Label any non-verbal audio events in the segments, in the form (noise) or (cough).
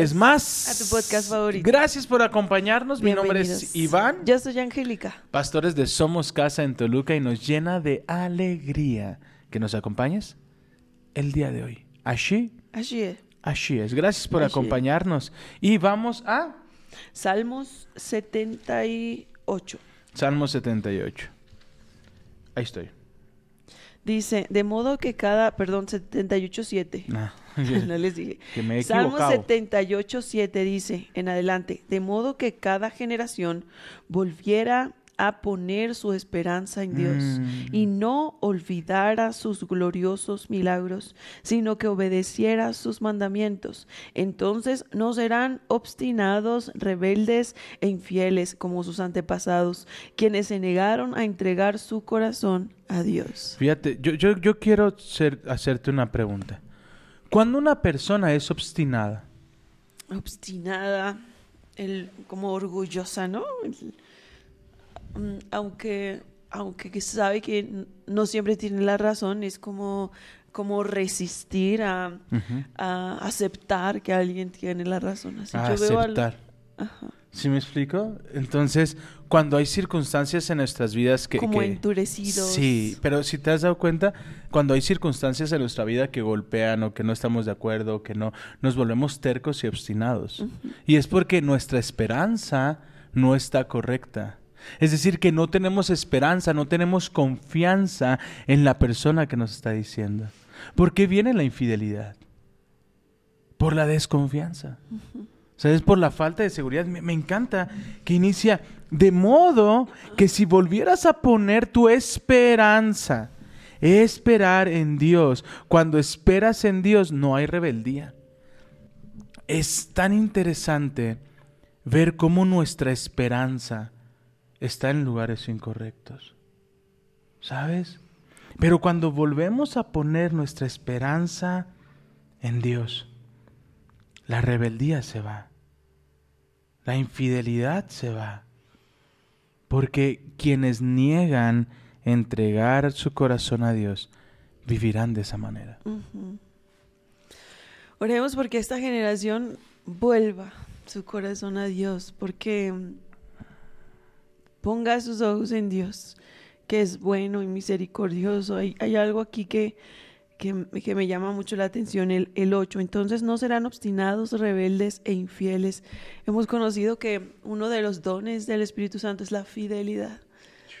vez más a tu podcast favorito. Gracias por acompañarnos. Mi nombre es. Iván, Yo soy Angélica. pastores de Somos Casa en Toluca y nos llena de alegría que nos acompañes el día de hoy. Así, Así es. así es. Gracias por Así acompañarnos. Y vamos a Salmos 78. Salmo 78. Ahí estoy. Dice, de modo que cada, perdón, 78, 7. Ah, (laughs) no les dije. que me he Salmo equivocado. 78, 7 dice, en adelante, de modo que cada generación volviera a poner su esperanza en Dios Mm. y no olvidara sus gloriosos milagros, sino que obedeciera sus mandamientos. Entonces no serán obstinados, rebeldes e infieles como sus antepasados, quienes se negaron a entregar su corazón a Dios. Fíjate, yo, yo, yo quiero ser- hacerte una pregunta. Cuando una persona es obstinada, obstinada, el, como orgullosa, ¿no? El- mm, aunque, aunque que sabe que no siempre tiene la razón, es como, como resistir a, aceptar que alguien tiene la razón. Así a yo veo al- aceptar. Ajá, ¿Sí me explico? Entonces, cuando hay circunstancias en nuestras vidas que... como que- endurecidos. Sí, pero si te has dado cuenta, cuando hay circunstancias en nuestra vida que golpean o que no estamos de acuerdo, que no, nos volvemos tercos y obstinados. Y es porque nuestra esperanza no está correcta. Es decir, que no tenemos esperanza, no tenemos confianza en la persona que nos está diciendo. ¿Por qué viene la infidelidad? Por la desconfianza. ¿Sabes? Por la falta de seguridad. Me, me encanta que inicia de modo que si volvieras a poner tu esperanza, esperar en Dios, cuando esperas en Dios no hay rebeldía. Es tan interesante ver cómo nuestra esperanza está en lugares incorrectos. ¿Sabes? Pero cuando volvemos a poner nuestra esperanza en Dios, la rebeldía se va. La infidelidad se va. Porque quienes niegan entregar su corazón a Dios vivirán de esa manera. Oremos porque esta generación vuelva su corazón a Dios, porque ponga sus ojos en Dios, que es bueno y misericordioso. Hay algo aquí que, que, me llama mucho la atención, el, el 8. Entonces no serán obstinados, rebeldes e infieles. Hemos conocido que uno de los dones del Espíritu Santo es la fidelidad.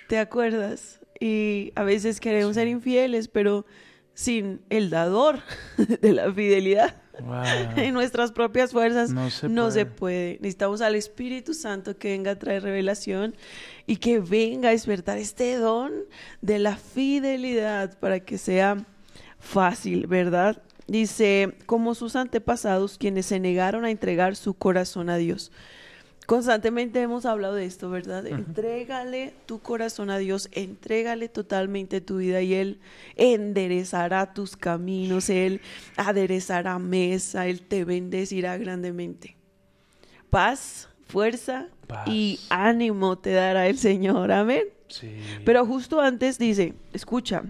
¿Te acuerdas? Y a veces queremos ser infieles, pero sin el dador (laughs) de la fidelidad. (laughs) En nuestras propias fuerzas No se no se puede. puede. Necesitamos al Espíritu Santo que venga a traer revelación y que venga a despertar este don de la fidelidad para que sea fácil, ¿verdad? Dice, como sus antepasados, quienes se negaron a entregar su corazón a Dios. Constantemente hemos hablado de esto, ¿verdad? Entrégale tu corazón a Dios, entrégale totalmente tu vida y Él enderezará tus caminos, Él aderezará mesa, Él te bendecirá grandemente. Paz, fuerza Paz. y ánimo te dará el Señor, amén. Sí. Pero justo antes dice, escucha,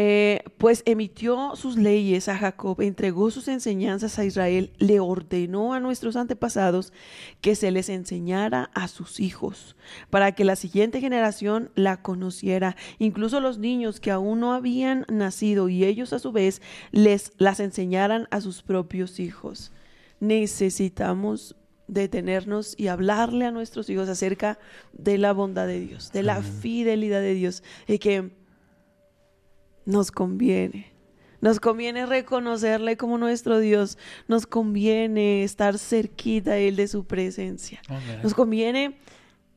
eh, pues emitió sus leyes a Jacob, entregó sus enseñanzas a Israel, le ordenó a nuestros antepasados que se les enseñara a sus hijos, para que la siguiente generación la conociera, incluso los niños que aún no habían nacido y ellos a su vez les las enseñaran a sus propios hijos. Necesitamos detenernos y hablarle a nuestros hijos acerca de la bondad de Dios, de la fidelidad de Dios, y que nos conviene. Nos conviene reconocerle como nuestro Dios. Nos conviene estar cerquita a Él de su presencia. Nos conviene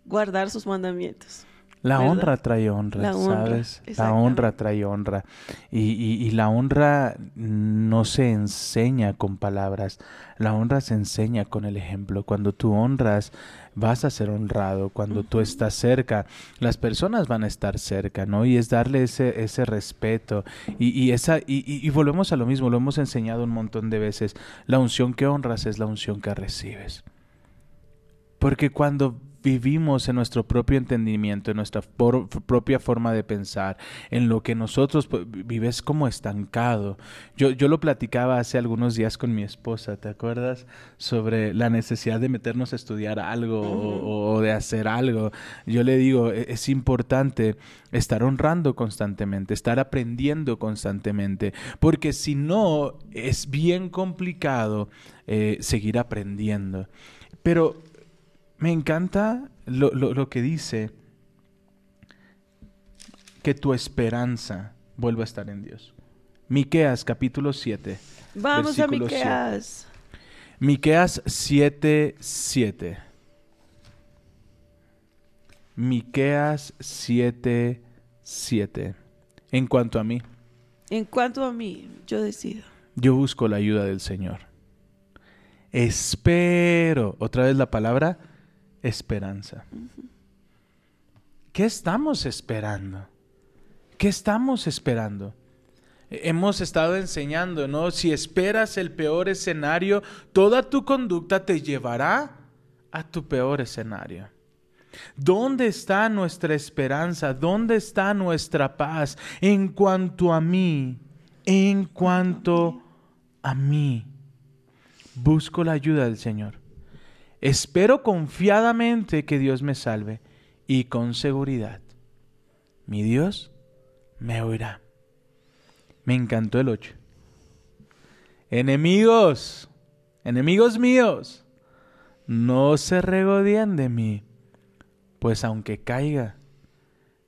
guardar sus mandamientos. La ¿verdad? honra trae honra, La honra, ¿sabes? La honra trae honra. Y, y- y la honra no se enseña con palabras, la honra se enseña con el ejemplo. Cuando tú honras, vas a ser honrado. Cuando tú estás cerca, las personas van a estar cerca, ¿no? Y es darle ese, ese respeto. Y, y esa, y, y- y volvemos a lo mismo, lo hemos enseñado un montón de veces. La unción que honras es la unción que recibes. Porque cuando vivimos en nuestro propio entendimiento, en nuestra por- propia forma de pensar, en lo que nosotros pues, vives como estancado. Yo, yo lo platicaba hace algunos días con mi esposa, ¿te acuerdas? Sobre la necesidad de meternos a estudiar algo o, o de hacer algo. Yo le digo, "E- es importante estar honrando constantemente, estar aprendiendo constantemente, porque si no, es bien complicado eh, seguir aprendiendo. Pero me encanta lo, lo- lo que dice que tu esperanza vuelva a estar en Dios. Miqueas capítulo 7. Vamos a. Miqueas. Miqueas 7, 7. Miqueas 7, 7. En cuanto a mí, En cuanto a mí, yo decido. yo busco la ayuda del Señor. Espero, otra vez la palabra, esperanza. ¿Qué estamos esperando? ¿Qué estamos esperando? Hemos estado enseñando, ¿no? Si esperas el peor escenario, toda tu conducta te llevará a tu peor escenario. ¿Dónde está nuestra esperanza? ¿Dónde está nuestra paz? En cuanto a mí, en cuanto a mí, busco la ayuda del Señor. Espero confiadamente que Dios me salve y con seguridad mi Dios me oirá. Me encantó el 8. Enemigos, enemigos míos, no se regodeen de mí, pues aunque caiga,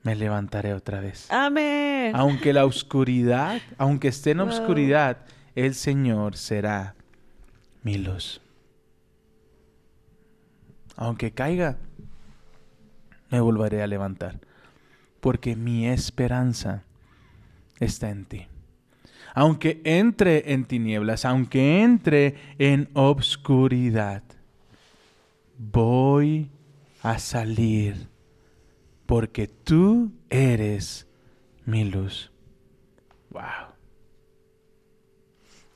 me levantaré otra vez. Amén. Aunque la oscuridad, aunque esté en Wow. oscuridad, el Señor será mi luz. Aunque caiga, me volveré a levantar, porque mi esperanza está en ti. Aunque entre en tinieblas, aunque entre en obscuridad, voy a salir, porque tú eres mi luz. Wow.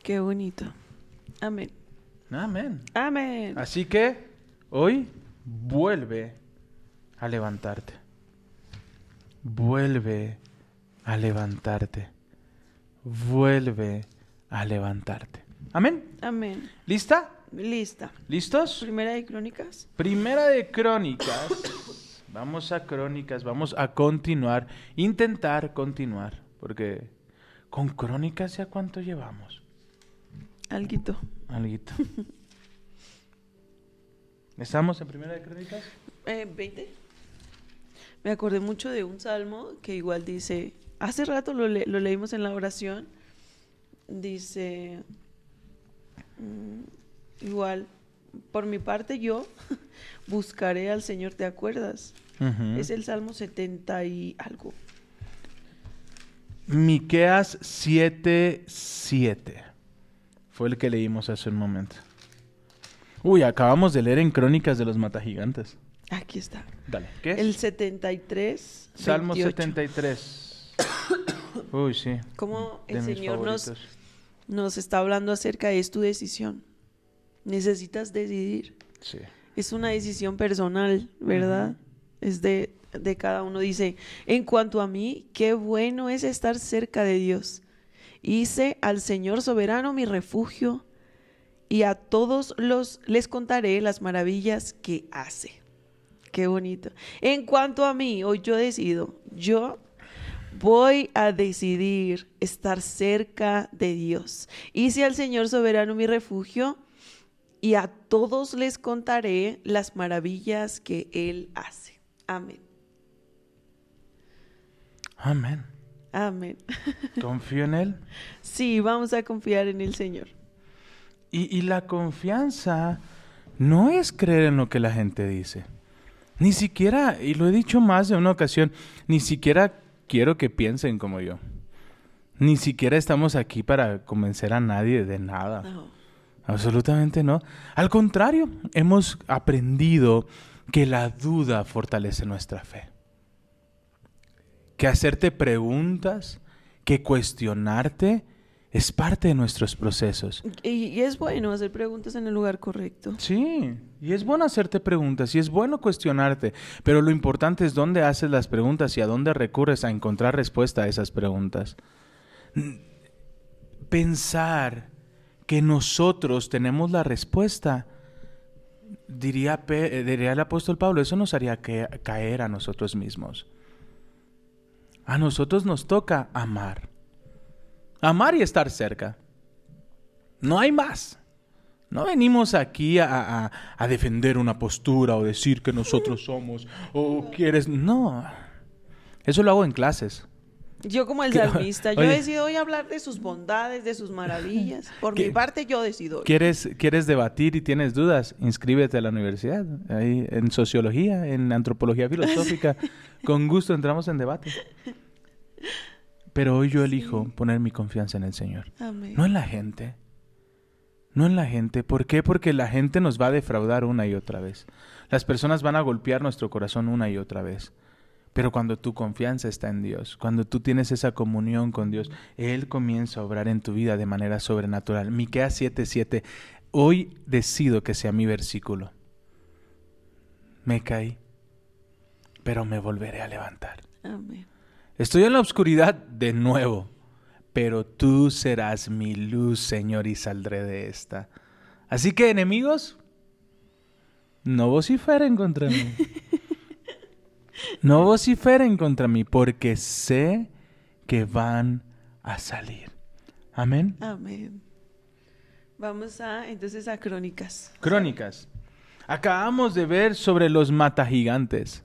Qué bonito. Amén. Amén. Amén. Así que hoy vuelve a levantarte. Vuelve a levantarte. Vuelve a levantarte. Amén. Amén. ¿Lista? Lista. ¿Listos? Primera de Crónicas. Primera de Crónicas. Vamos a Crónicas, vamos a continuar, intentar continuar, porque con Crónicas ya cuánto llevamos. Alguito. Alguito. (laughs) ¿Estamos en Primera de Crónicas? Eh, 20. Me acordé mucho de un salmo que igual dice, hace rato lo, le- lo leímos en la oración, dice, mm, igual, por mi parte yo (laughs) buscaré al Señor, ¿te acuerdas? Es el Salmo 70 y algo. Miqueas 7:7 fue el que leímos hace un momento. Uy, acabamos de leer en Crónicas de los Matagigantes. Aquí está. Dale, ¿qué es? El 73. Salmo 28. 73. (coughs) Uy, sí. Cómo el Señor nos, nos está hablando acerca de es tu decisión. Necesitas decidir. Sí. Es una decisión personal, ¿verdad? Es de, de cada uno. Dice, en cuanto a mí, qué bueno es estar cerca de Dios. Hice al Señor soberano mi refugio y a todos los les contaré las maravillas que hace. Qué bonito. En cuanto a mí, hoy yo decido, yo voy a decidir estar cerca de Dios. Hice al Señor soberano mi refugio y a todos les contaré las maravillas que Él hace. Amén. Amén. Amén. (laughs) Confío en Él. Sí, vamos a confiar en el Señor. Y, y la confianza no es creer en lo que la gente dice. Ni siquiera, y lo he dicho más de una ocasión, ni siquiera quiero que piensen como yo. Ni siquiera estamos aquí para convencer a nadie de nada. No. Absolutamente no. Al contrario, hemos aprendido que la duda fortalece nuestra fe. Que hacerte preguntas, que cuestionarte, es parte de nuestros procesos. Y, y es bueno hacer preguntas en el lugar correcto. Sí, y es bueno hacerte preguntas y es bueno cuestionarte, pero lo importante es dónde haces las preguntas y a dónde recurres a encontrar respuesta a esas preguntas. Pensar que nosotros tenemos la respuesta, diría, Pe- eh, diría el apóstol Pablo, eso nos haría que- caer a nosotros mismos. A nosotros nos toca amar. Amar y estar cerca. No hay más. No venimos aquí a, a- a defender una postura o decir que nosotros somos o quieres... No. Eso lo hago en clases. Yo como el salmista, yo decido hoy hablar de sus bondades, de sus maravillas. Por ¿Qué? mi parte, yo decido. hoy. ¿Quieres, ¿Quieres debatir y tienes dudas? Inscríbete a la universidad. Ahí en sociología, en antropología filosófica. (laughs) Con gusto entramos en debate. Pero hoy yo elijo poner mi confianza en el Señor. Amén. No en la gente. No en la gente. ¿Por qué? Porque la gente nos va a defraudar una y otra vez. Las personas van a golpear nuestro corazón una y otra vez. Pero cuando tu confianza está en Dios, cuando tú tienes esa comunión con Dios, Él comienza a obrar en tu vida de manera sobrenatural. Miqueas 7:7. Hoy decido que sea mi versículo. Me caí, pero me volveré a levantar. Amén. Estoy en la oscuridad de nuevo, pero tú serás mi luz, Señor, y saldré de esta. Así que, enemigos, no vociferen contra mí. No vociferen contra mí, porque sé que van a salir. Amén. Amén. Vamos a entonces a crónicas. Crónicas. Acabamos de ver sobre los matagigantes.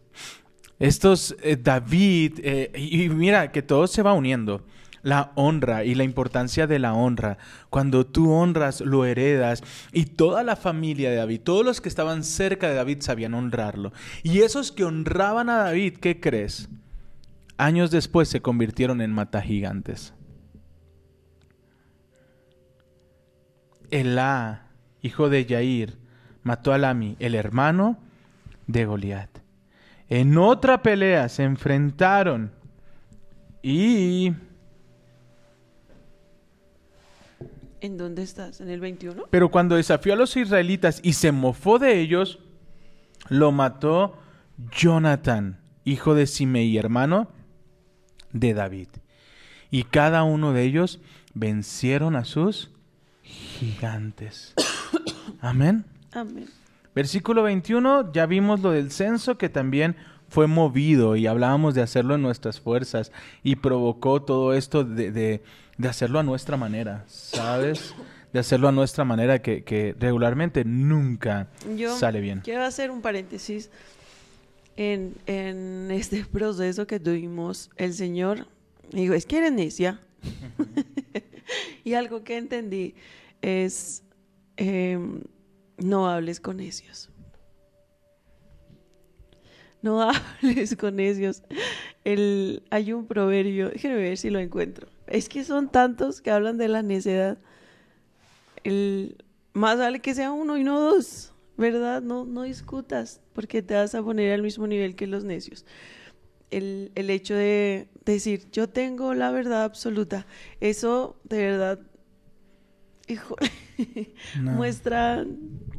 Estos eh, David, eh, y, mira que todo se va uniendo. La honra y la importancia de la honra. Cuando tú honras, lo heredas. Y toda la familia de David, todos los que estaban cerca de David sabían honrarlo. Y esos que honraban a David, ¿qué crees? Años después se convirtieron en matagigantes. Elá, hijo de Yair, mató a Lami, el hermano de Goliat. En otra pelea se enfrentaron y... ¿En dónde estás? ¿En el 21? Pero cuando desafió a los israelitas y se mofó de ellos, lo mató Jonathan, hijo de Simei, hermano de David. Y cada uno de ellos vencieron a sus gigantes. (coughs) Amén. Amén. Versículo 21, ya vimos lo del censo que también fue movido y hablábamos de hacerlo en nuestras fuerzas y provocó todo esto de, de- de hacerlo a nuestra manera, ¿sabes? De hacerlo a nuestra manera que, que regularmente nunca Yo sale bien. quiero hacer un paréntesis. En, en este (laughs) proceso que tuvimos, el Señor dijo, es que eres necia. (laughs) y algo que entendí es, em, no hables con necios. No (laughs) hables con necios. El, hay un proverbio, déjenme ver si lo encuentro. Es que son tantos que hablan de la necedad. El, más vale que sea uno y no dos, ¿verdad? No, no discutas, porque te vas a poner al mismo nivel que los necios. El, el hecho de decir, yo tengo la verdad absoluta, eso de verdad, hijo, (laughs) No. muestra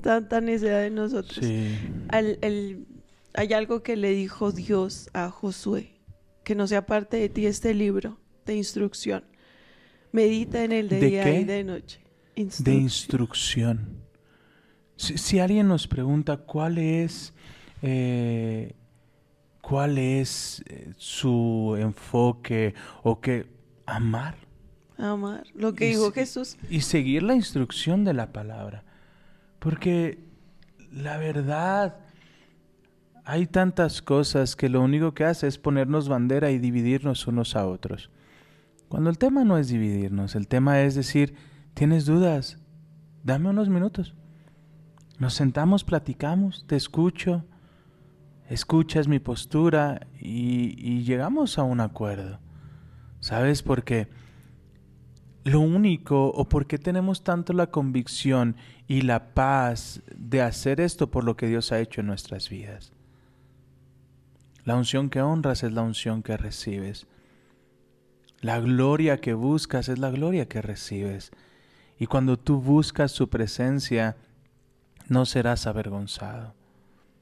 tanta necedad en nosotros. Sí. Al- el- hay algo que le dijo Dios a Josué, que no sea parte de ti este libro de instrucción. Medita en él de, ¿De día qué? y de noche. de Instrucción. Si, si alguien nos pregunta cuál es, eh, cuál es eh, su enfoque o qué, amar Amar, lo que Y dijo Jesús. y seguir la instrucción de la palabra. Porque la verdad, hay tantas cosas que lo único que hace es ponernos bandera y dividirnos unos a otros. Cuando el tema no es dividirnos, el tema es decir, tienes dudas, dame unos minutos. Nos sentamos, platicamos, te escucho, escuchas mi postura y, llegamos a un acuerdo. ¿Sabes? Porque lo único o por qué tenemos tanto la convicción y la paz de hacer esto por lo que Dios ha hecho en nuestras vidas. La unción que honras es la unción que recibes. La gloria que buscas es la gloria que recibes. Y cuando tú buscas su presencia, no serás avergonzado.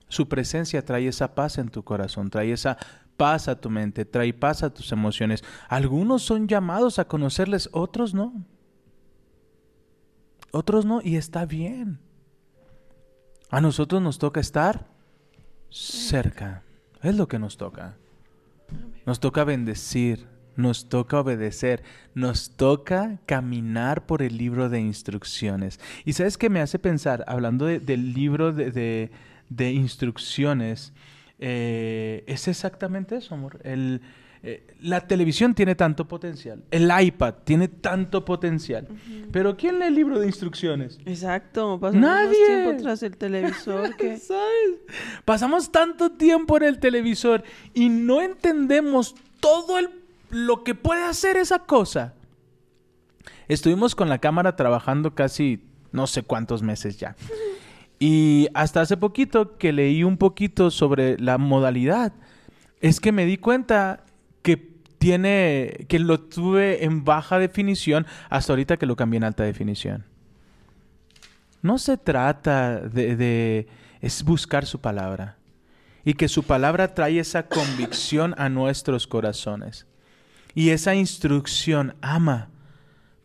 Su presencia trae esa paz en tu corazón, trae esa paz a tu mente, trae paz a tus emociones. Algunos son llamados a conocerles, otros no. Otros no, y está bien. A nosotros nos toca estar cerca. Es lo que nos toca. Nos toca bendecir, nos toca obedecer, nos toca caminar por el libro de instrucciones. Y sabes qué me hace pensar, hablando del libro de, de, instrucciones, eh, es exactamente eso, amor. El, eh, la televisión tiene tanto potencial, el iPad tiene tanto potencial, pero ¿quién lee el libro de instrucciones? Exacto, pasamos Nadie. tiempo tras el televisor que... (laughs) ¿Sabes? Pasamos tanto tiempo en el televisor y no entendemos todo el, lo que puede hacer esa cosa. Estuvimos con la cámara trabajando casi no sé cuántos meses ya. (laughs) Y hasta hace poquito que leí un poquito sobre la modalidad, es que me di cuenta tiene, que lo tuve en baja definición hasta ahorita que lo cambié en alta definición. No se trata de, es buscar su palabra y que su palabra trae esa convicción a nuestros corazones. Y esa instrucción ama,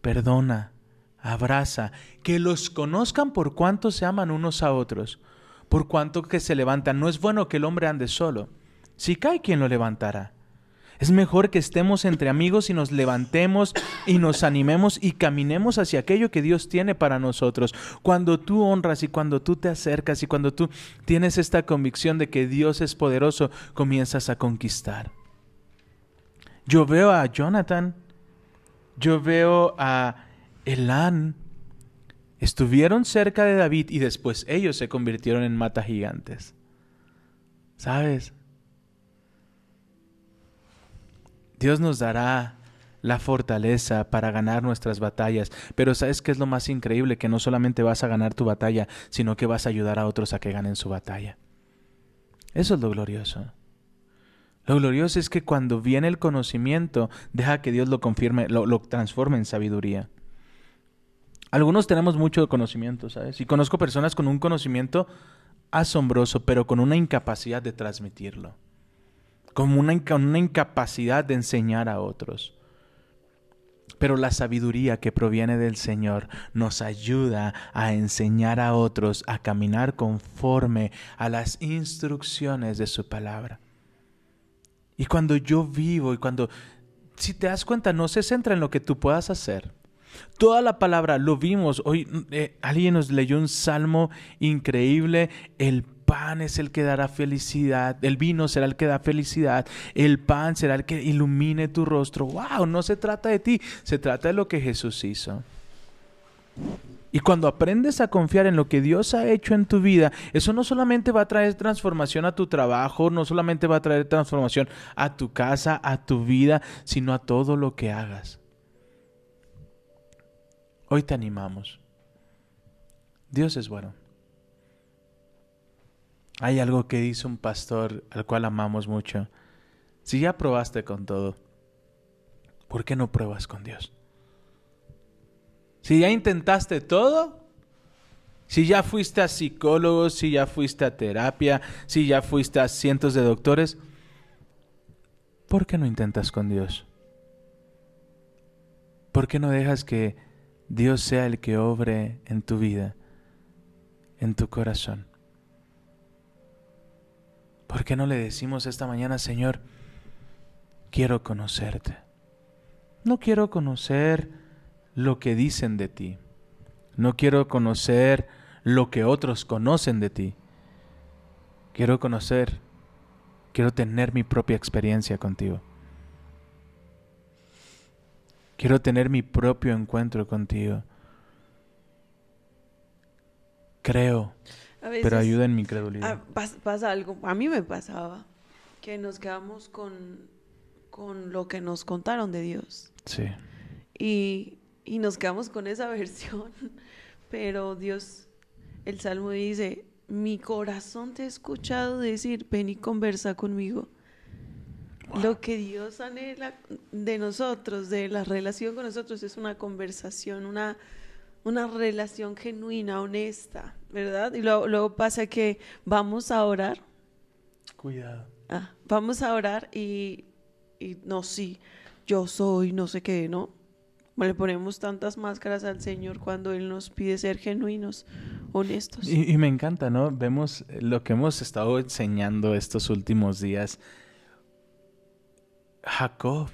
perdona, abraza, que los conozcan por cuánto se aman unos a otros, por cuánto que se levantan. No es bueno que el hombre ande solo. Si cae, ¿quién lo levantará? Es mejor que estemos entre amigos y nos levantemos y nos animemos y caminemos hacia aquello que Dios tiene para nosotros. Cuando tú honras y cuando tú te acercas y cuando tú tienes esta convicción de que Dios es poderoso, comienzas a conquistar. Yo veo a Jonathan, yo veo a Elán, estuvieron cerca de David y después ellos se convirtieron en mata gigantes. ¿Sabes? Dios nos dará la fortaleza para ganar nuestras batallas. Pero ¿sabes qué es lo más increíble? Que no solamente vas a ganar tu batalla, sino que vas a ayudar a otros a que ganen su batalla. Eso es lo glorioso. Lo glorioso es que cuando viene el conocimiento, deja que Dios lo confirme, lo, lo transforme en sabiduría. Algunos tenemos mucho conocimiento, ¿sabes? Y conozco personas con un conocimiento asombroso, pero con una incapacidad de transmitirlo como una, una incapacidad de enseñar a otros. Pero la sabiduría que proviene del Señor nos ayuda a enseñar a otros a caminar conforme a las instrucciones de su palabra. Y cuando yo vivo y cuando, si te das cuenta, no se centra en lo que tú puedas hacer. Toda la palabra lo vimos. Hoy eh, alguien nos leyó un salmo increíble. El pan es el que dará felicidad, el vino será el que da felicidad, el pan será el que ilumine tu rostro. ¡Wow! No se trata de ti, se trata de lo que Jesús hizo. Y cuando aprendes a confiar en lo que Dios ha hecho en tu vida, eso no solamente va a traer transformación a tu trabajo, no solamente va a traer transformación a tu casa, a tu vida, sino a todo lo que hagas. Hoy te animamos. Dios es bueno. Hay algo que dice un pastor al cual amamos mucho. Si ya probaste con todo, ¿por qué no pruebas con Dios? Si ya intentaste todo, si ya fuiste a psicólogos, si ya fuiste a terapia, si ya fuiste a cientos de doctores, ¿por qué no intentas con Dios? ¿Por qué no dejas que Dios sea el que obre en tu vida, en tu corazón? ¿Por qué no le decimos esta mañana, Señor, quiero conocerte? No quiero conocer lo que dicen de ti. No quiero conocer lo que otros conocen de ti. Quiero conocer, quiero tener mi propia experiencia contigo. Quiero tener mi propio encuentro contigo. Creo A veces, pero ayuda en mi credulidad. ah, pas- pasa algo, a mí me pasaba, que nos quedamos con, con lo que nos contaron de Dios. Sí. Y, y nos quedamos con esa (laughs) versión. Pero Dios, el Salmo dice, mi corazón te ha escuchado decir, ven y conversa conmigo. Lo que Dios anhela de nosotros, de la relación con nosotros, es una conversación, una, una relación genuina, honesta, ¿verdad? Y luego, luego pasa que vamos a orar Cuidado. Ah, vamos a orar y, y no, sí, yo soy, no sé qué, ¿no? Le ponemos tantas máscaras al Señor cuando Él nos pide ser genuinos, honestos. Y, y me encanta, ¿no? Vemos lo que hemos estado enseñando estos últimos días. Jacob.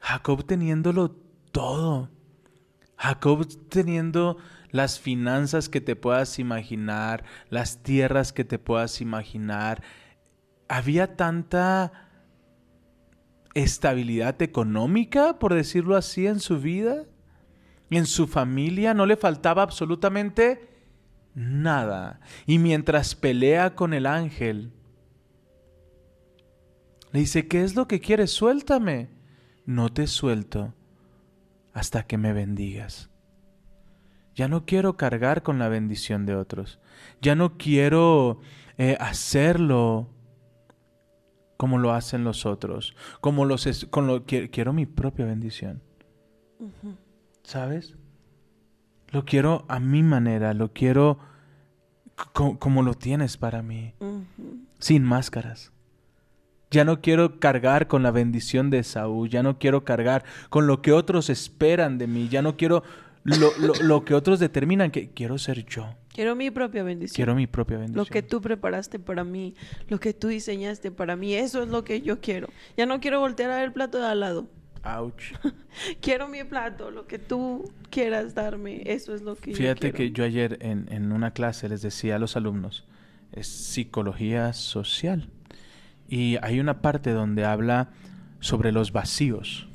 Jacob teniéndolo todo. Jacob teniendo las finanzas que te puedas imaginar, las tierras que te puedas imaginar. Había tanta estabilidad económica, por decirlo así, en su vida. En su familia no le faltaba absolutamente nada. Y mientras pelea con el ángel, le dice, ¿qué es lo que quieres? Suéltame. No te suelto hasta que me bendigas. Ya no quiero cargar con la bendición de otros. Ya no quiero eh, hacerlo como lo hacen los otros. Como los es- con lo, qui- quiero mi propia bendición. ¿Sabes? Lo quiero a mi manera, lo quiero co- como lo tienes para mí, Ujú. sin máscaras. Ya no quiero cargar con la bendición de Saúl, ya no quiero cargar con lo que otros esperan de mí, ya no quiero lo, lo- lo que otros determinan que quiero ser yo, Quiero mi propia bendición. quiero mi propia bendición. Lo que tú preparaste para mí, lo que tú diseñaste para mí, eso es lo que yo quiero. Ya no quiero voltear a ver el plato de al lado. Ouch. (laughs) Quiero mi plato, lo que tú quieras darme, eso es lo que yo Fíjate quiero. que yo ayer en, en una clase les decía a los alumnos, es psicología social. Y hay una parte donde habla sobre los vacíos.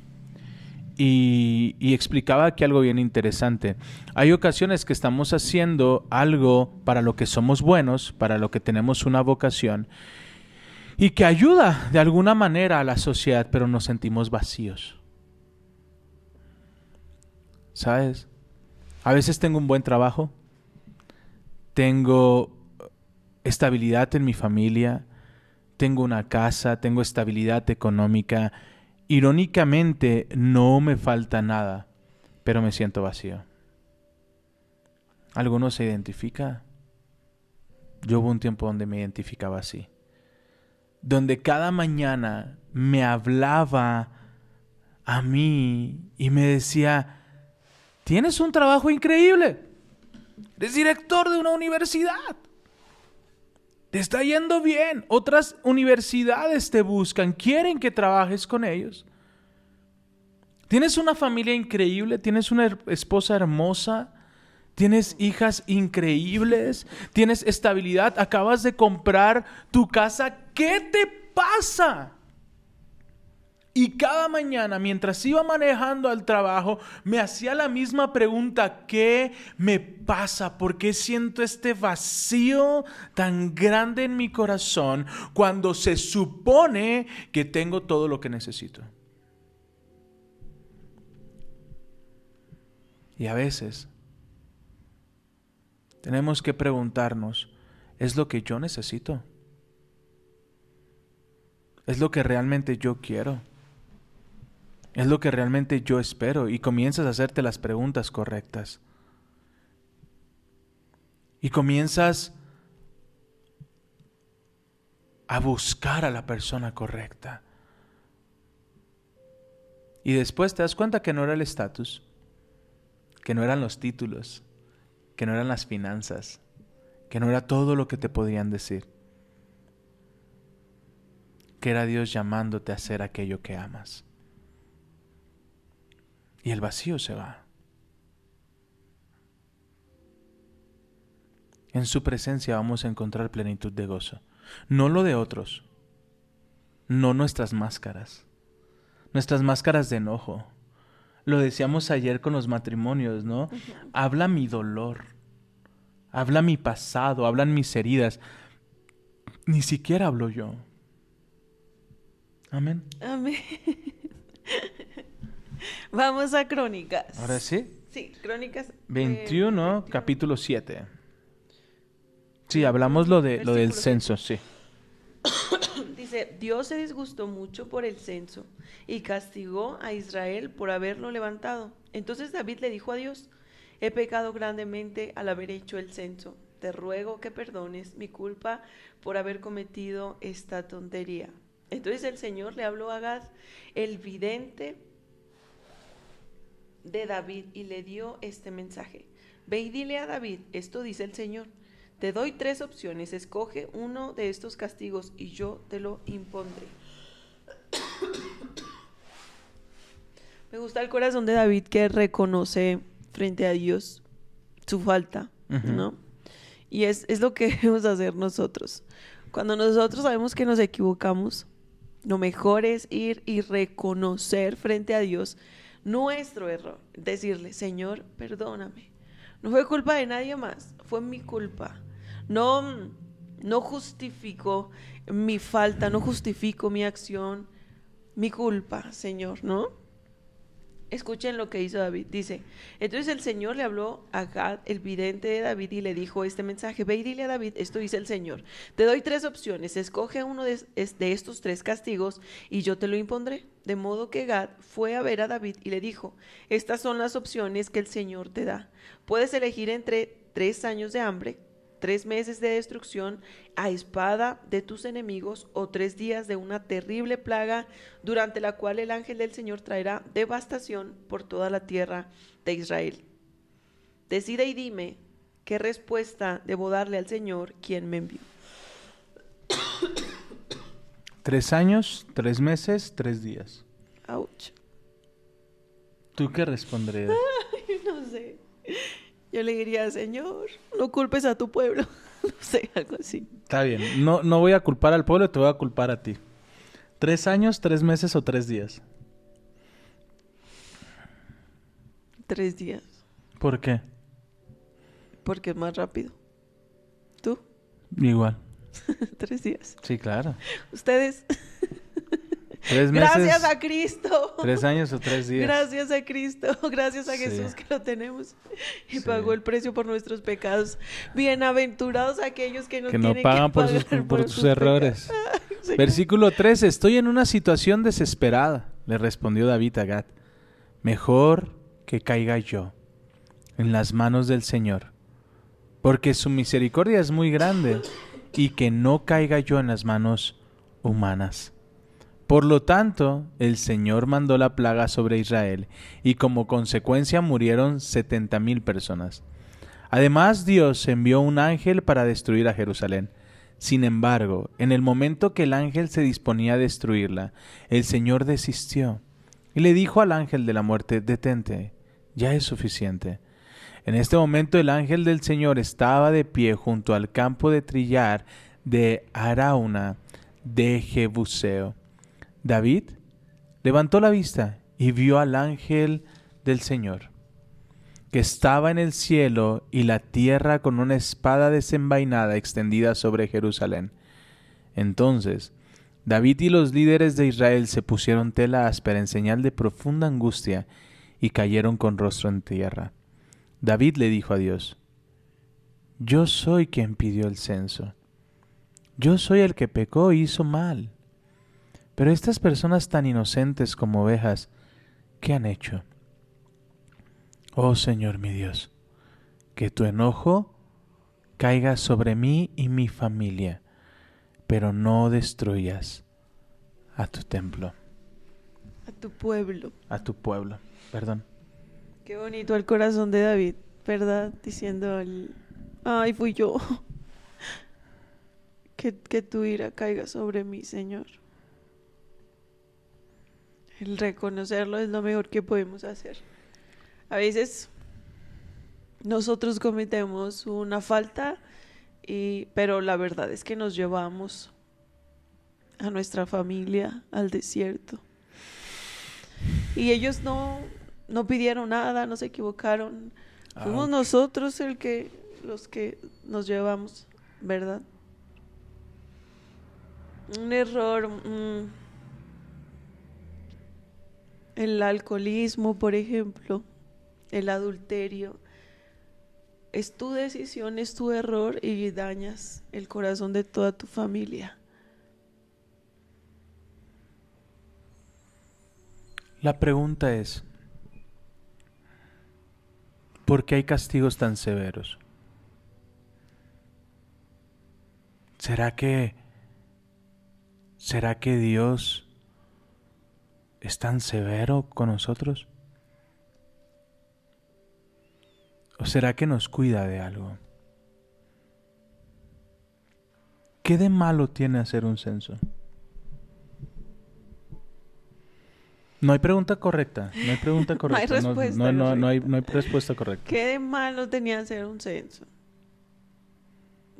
Y, explicaba aquí algo bien interesante. Hay ocasiones que estamos haciendo algo para lo que somos buenos, para lo que tenemos una vocación, y que ayuda de alguna manera a la sociedad, pero nos sentimos vacíos. ¿Sabes? A veces tengo un buen trabajo, tengo estabilidad en mi familia, tengo una casa, tengo estabilidad económica. Irónicamente, no me falta nada, pero me siento vacío. ¿Alguno se identifica? Yo hubo un tiempo donde me identificaba así. Donde cada mañana me hablaba a mí y me decía, tienes un trabajo increíble. Eres director de una universidad. Te está yendo bien. Otras universidades te buscan, quieren que trabajes con ellos. Tienes una familia increíble, tienes una esposa hermosa, tienes hijas increíbles, tienes estabilidad, acabas de comprar tu casa. ¿Qué te pasa? Y cada mañana, mientras iba manejando al trabajo, me hacía la misma pregunta, ¿qué me pasa? ¿Por qué siento este vacío tan grande en mi corazón cuando se supone que tengo todo lo que necesito? Y a veces tenemos que preguntarnos, ¿es lo que yo necesito? ¿Es lo que realmente yo quiero? Es lo que realmente yo espero y comienzas a hacerte las preguntas correctas. Y comienzas a buscar a la persona correcta. Y después te das cuenta que no era el estatus, que no eran los títulos, que no eran las finanzas, que no era todo lo que te podían decir, que era Dios llamándote a hacer aquello que amas y el vacío se va. En su presencia vamos a encontrar plenitud de gozo. No lo de otros, no nuestras máscaras, nuestras máscaras de enojo. Lo decíamos ayer con los matrimonios, ¿no? Habla mi dolor, habla mi pasado, hablan mis heridas. Ni siquiera hablo yo. Amén. Amén. (laughs) (laughs) Vamos a Crónicas. Ahora sí. Sí, Crónicas. eh, 21, capítulo 7. Sí, hablamos lo, de, lo del censo, sí. (coughs) Dice, Dios se disgustó mucho por el censo y castigó a Israel por haberlo levantado. Entonces David le dijo a Dios, he pecado grandemente al haber hecho el censo. Te ruego que perdones mi culpa por haber cometido esta tontería. Entonces el Señor le habló a Gad, el vidente de David, y le dio este mensaje. Ve y dile a David, esto dice el Señor. Te doy tres opciones, escoge uno de estos castigos y yo te lo impondré. (coughs) Me gusta el corazón de David que reconoce frente a Dios su falta. ¿no? Y es, es lo que (laughs) debemos hacer nosotros. Cuando nosotros sabemos que nos equivocamos, lo mejor es ir y reconocer frente a Dios nuestro error. Decirle, Señor, perdóname. No fue culpa de nadie más, fue mi culpa. No, no justifico mi falta, no justifico mi acción, mi culpa, Señor, ¿no? Escuchen lo que hizo David. Dice, entonces el Señor le habló a Gad, el vidente de David, y le dijo este mensaje. Ve y dile a David, esto dice el Señor. Te doy tres opciones. Escoge uno de, es- de estos tres castigos y yo te lo impondré. De modo que Gad fue a ver a David y le dijo, estas son las opciones que el Señor te da. Puedes elegir entre tres años de hambre, tres meses de destrucción a espada de tus enemigos o tres días de una terrible plaga durante la cual el ángel del Señor traerá devastación por toda la tierra de Israel. Decide y dime qué respuesta debo darle al Señor quien me envió. Tres años, tres meses, tres días. Ouch. ¿Tú qué responderías? (laughs) Yo le diría, Señor, no culpes a tu pueblo. (laughs) No sé, algo así. Está bien. No, no voy a culpar al pueblo, te voy a culpar a ti. ¿Tres años, tres meses o tres días? Tres días, ¿Por qué? porque es más rápido. ¿Tú? Igual. (laughs) Tres días. Sí, claro. (laughs) Ustedes. Tres meses. Gracias a Cristo. Tres años o tres días. Gracias a Cristo, (laughs) gracias a Sí. Jesús que lo tenemos y Sí. pagó el precio por nuestros pecados. Bienaventurados aquellos que no, que no tienen pagan que por sus, por sus errores. (laughs) pecados. Versículo 3. Estoy en una situación desesperada, le respondió David a Gad. Mejor que caiga yo en las manos del Señor, porque su misericordia es muy grande, y que no caiga yo en las manos humanas. Por lo tanto, el Señor mandó la plaga sobre Israel, y como consecuencia murieron setenta mil personas. Además, Dios envió un ángel para destruir a Jerusalén. Sin embargo, en el momento que el ángel se disponía a destruirla, el Señor desistió y le dijo al ángel de la muerte, detente, ya es suficiente. En este momento el ángel del Señor estaba de pie junto al campo de trillar de Arauna de Jebuseo. David levantó la vista y vio al ángel del Señor, que estaba en el cielo y la tierra con una espada desenvainada extendida sobre Jerusalén. Entonces David y los líderes de Israel se pusieron tela áspera en señal de profunda angustia y cayeron con rostro en tierra. David le dijo a Dios, Yo soy quien pidió el censo. Yo soy el que pecó y hizo mal. Pero estas personas tan inocentes como ovejas, ¿qué han hecho? Oh Señor mi Dios, que tu enojo caiga sobre mí y mi familia, pero no destruyas a tu templo, A tu pueblo. a tu pueblo. Perdón. Qué bonito el corazón de David, ¿verdad? Diciendo, el, ay, fui yo. (laughs) Que, que tu ira caiga sobre mí, Señor. El reconocerlo es lo mejor que podemos hacer. A veces nosotros cometemos una falta, y, pero la verdad es que nos llevamos a nuestra familia al desierto. Y ellos no, no pidieron nada, no se equivocaron. Fuimos Ouch. nosotros el que los que nos llevamos, ¿verdad? Un error. mm, el alcoholismo, por ejemplo, el adulterio. Es tu decisión, es tu error y dañas el corazón de toda tu familia. La pregunta es, ¿por qué hay castigos tan severos? ¿Será que será que Dios es tan severo con nosotros? ¿O será que nos cuida de algo? ¿Qué de malo tiene hacer un censo? No hay pregunta correcta. No hay pregunta (laughs) No hay correcta. No, respuesta no- no- no hay, correcta. no hay respuesta correcta. ¿Qué de malo tenía hacer un censo?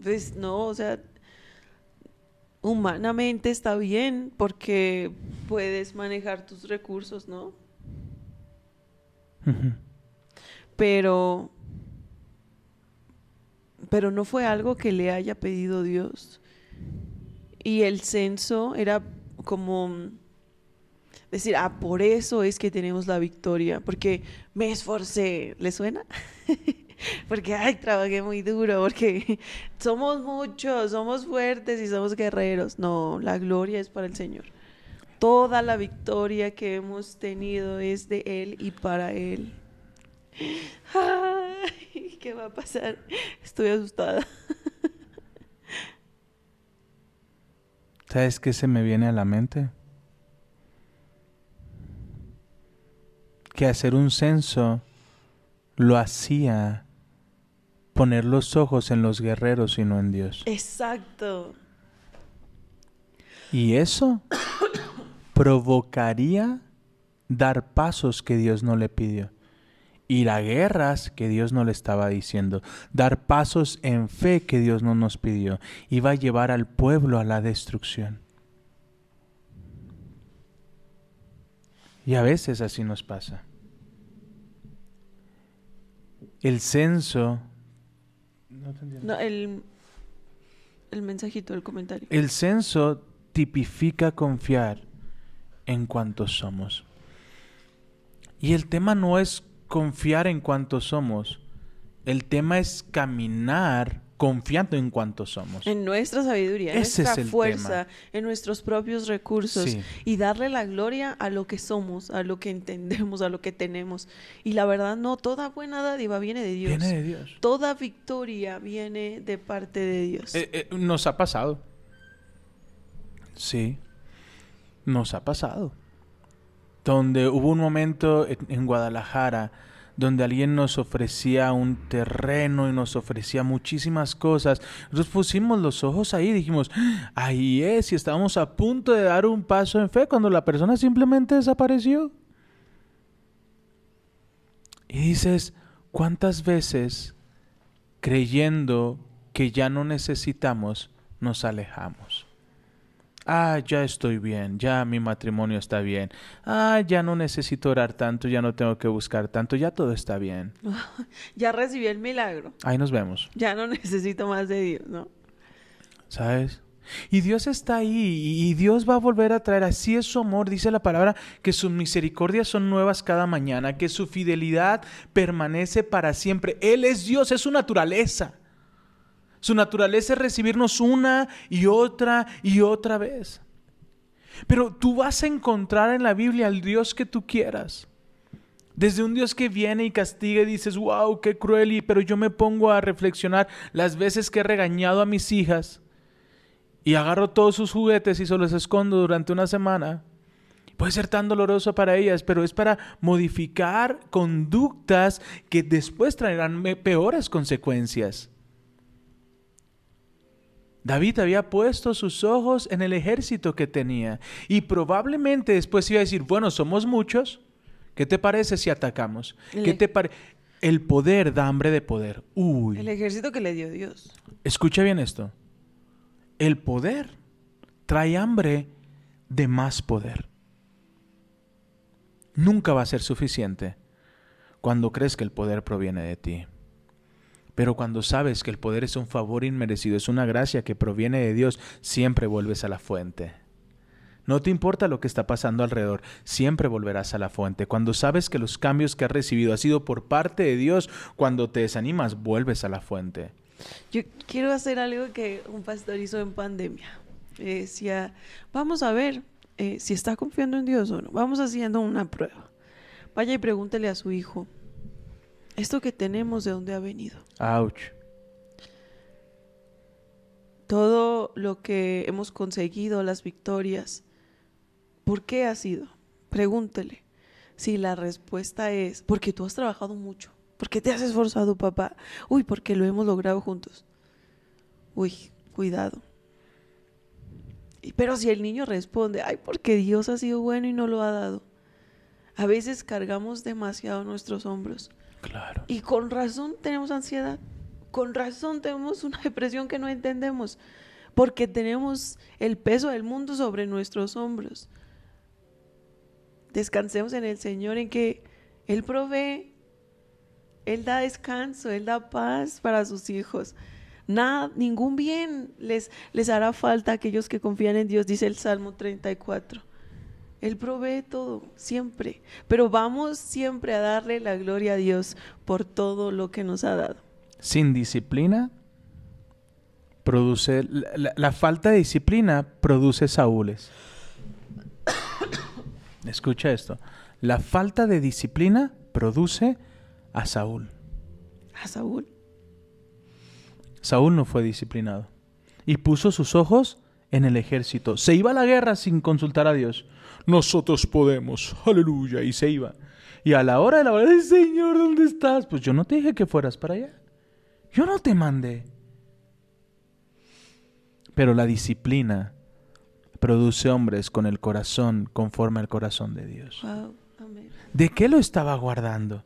Pues no, o sea, humanamente está bien porque puedes manejar tus recursos, ¿no? Pero pero no fue algo que le haya pedido Dios. Y el censo era como decir, ah, por eso es que tenemos la victoria, porque me esforcé. ¿Le suena? (laughs) (laughs) porque, ay, trabajé muy duro, porque (laughs) somos muchos, somos fuertes y somos guerreros. No, la gloria es para el Señor. Toda la victoria que hemos tenido es de Él y para Él. (laughs) Ay, ¿qué va a pasar? Estoy asustada. ¿Sabes qué se me viene a la mente? Que hacer un censo lo hacía poner los ojos en los guerreros y no en Dios. Exacto. Y eso provocaría dar pasos que Dios no le pidió. Ir a guerras que Dios no le estaba diciendo. Dar pasos en fe que Dios no nos pidió. Iba a llevar al pueblo a la destrucción. Y a veces así nos pasa. El censo... No te entiendo. No, el, el mensajito, el comentario. El censo tipifica confiar en cuantos somos. Y el tema no es confiar en cuantos somos. El tema es caminar confiando en cuantos somos. En nuestra sabiduría, en Ese nuestra fuerza, en nuestros propios recursos Sí. y darle la gloria a lo que somos, a lo que entendemos, a lo que tenemos. Y la verdad, no, toda buena dádiva viene de Dios. Viene de Dios. Toda victoria viene de parte de Dios. Eh, eh, nos ha pasado. Sí. Nos ha pasado. Donde hubo un momento en, en Guadalajara donde alguien nos ofrecía un terreno y nos ofrecía muchísimas cosas. Nosotros pusimos los ojos ahí y dijimos, ahí es, y estábamos a punto de dar un paso en fe cuando la persona simplemente desapareció. Y dices, ¿cuántas veces creyendo que ya no necesitamos, nos alejamos? Ah, ya estoy bien, ya mi matrimonio está bien. Ah, ya no necesito orar tanto, ya no tengo que buscar tanto, ya todo está bien. (laughs) Ya recibí el milagro. Ahí nos vemos, Ya no (laughs) necesito más de Dios, ¿no? ¿sabes? Y Dios está ahí y Dios va a volver a traer, así es su amor, dice la palabra, que sus misericordias son nuevas cada mañana, que su fidelidad permanece para siempre. Él es Dios, es su naturaleza. Su naturaleza es recibirnos una y otra y otra vez. Pero tú vas a encontrar en la Biblia al Dios que tú quieras. Desde un Dios que viene y castiga y dices, wow, qué cruel, y, pero yo me pongo a reflexionar las veces que he regañado a mis hijas y agarro todos sus juguetes y se los escondo durante una semana. Puede ser tan doloroso para ellas, pero es para modificar conductas que después traerán peores consecuencias. David había puesto sus ojos en el ejército que tenía y probablemente después iba a decir, bueno, somos muchos, ¿qué te parece si atacamos? El ¿Qué te El poder da hambre de poder. Uy. El ejército que le dio Dios. Escucha bien esto. El poder trae hambre de más poder. Nunca va a ser suficiente cuando crees que el poder proviene de ti. Pero cuando sabes que el poder es un favor inmerecido, es una gracia que proviene de Dios, siempre vuelves a la fuente. No te importa lo que está pasando alrededor, siempre volverás a la fuente. Cuando sabes que los cambios que has recibido han sido por parte de Dios, cuando te desanimas, vuelves a la fuente. Yo quiero hacer algo que un pastor hizo en pandemia. Eh, decía, vamos a ver eh, si está confiando en Dios o no. Vamos haciendo una prueba. Vaya y pregúntele a su hijo, ¿esto que tenemos de dónde ha venido? Ouch. Todo lo que hemos conseguido, las victorias, ¿por qué ha sido? Pregúntele. Si la respuesta es, porque tú has trabajado mucho, porque te has esforzado, papá. Uy, porque lo hemos logrado juntos. Uy, cuidado. Pero si el niño responde, ay, porque Dios ha sido bueno y no lo ha dado. A veces cargamos demasiado nuestros hombros. Y con razón tenemos ansiedad. Con razón tenemos una (laughs) depresión que no entendemos. Porque tenemos el peso del mundo sobre nuestros hombros. Descansemos en el Señor en que Él provee. Él da descanso, Él da paz para sus hijos. Nada, ningún bien les, les hará falta a aquellos que confían en Dios, dice el Salmo 34. Él provee todo, siempre. Pero vamos siempre a darle la gloria a Dios por todo lo que nos ha dado. Sin disciplina produce la, falta de disciplina produce saúles. (coughs) Escucha esto. La falta de disciplina produce a Saúl. A Saúl. Saúl no fue disciplinado y puso sus ojos en el ejército. Se iba a la guerra sin consultar a Dios. Nosotros podemos, aleluya, y se iba. Y a la hora de la hora, Señor, ¿dónde estás? Pues yo no te dije que fueras para allá. Yo no te mandé. Pero la disciplina produce hombres con el corazón conforme al corazón de Dios. Wow. ¿De qué lo estaba guardando?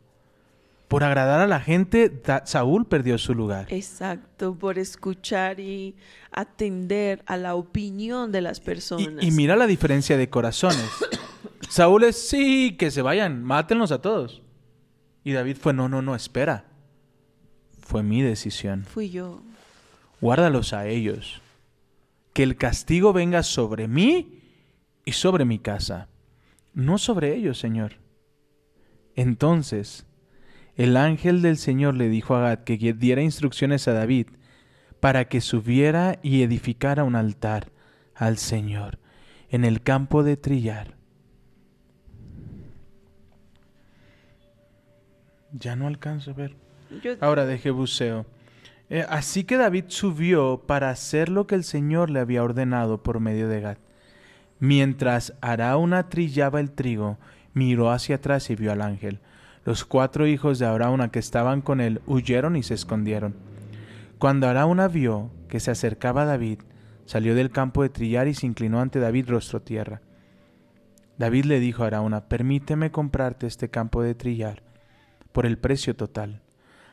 Por agradar a la gente, Da- Saúl perdió su lugar. Exacto, por escuchar y atender a la opinión de las personas. Y, y mira la diferencia de corazones. (coughs) Saúl es, sí, que se vayan, mátenlos a todos. Y David fue, no, no, no, espera. Fue mi decisión. Fui yo. Guárdalos a ellos. Que el castigo venga sobre mí y sobre mi casa. No sobre ellos, Señor. Entonces, el ángel del Señor le dijo a Gad que diera instrucciones a David para que subiera y edificara un altar al Señor en el campo de trillar. Ya no alcanzo a ver. Yo- Ahora de Jebuseo. Eh, así que David subió para hacer lo que el Señor le había ordenado por medio de Gad. Mientras Arauna trillaba el trigo, miró hacia atrás y vio al ángel. Los cuatro hijos de Arauna que estaban con él huyeron y se escondieron. Cuando Arauna vio que se acercaba David, salió del campo de trillar y se inclinó ante David rostro tierra. David le dijo a Arauna, permíteme comprarte este campo de trillar por el precio total.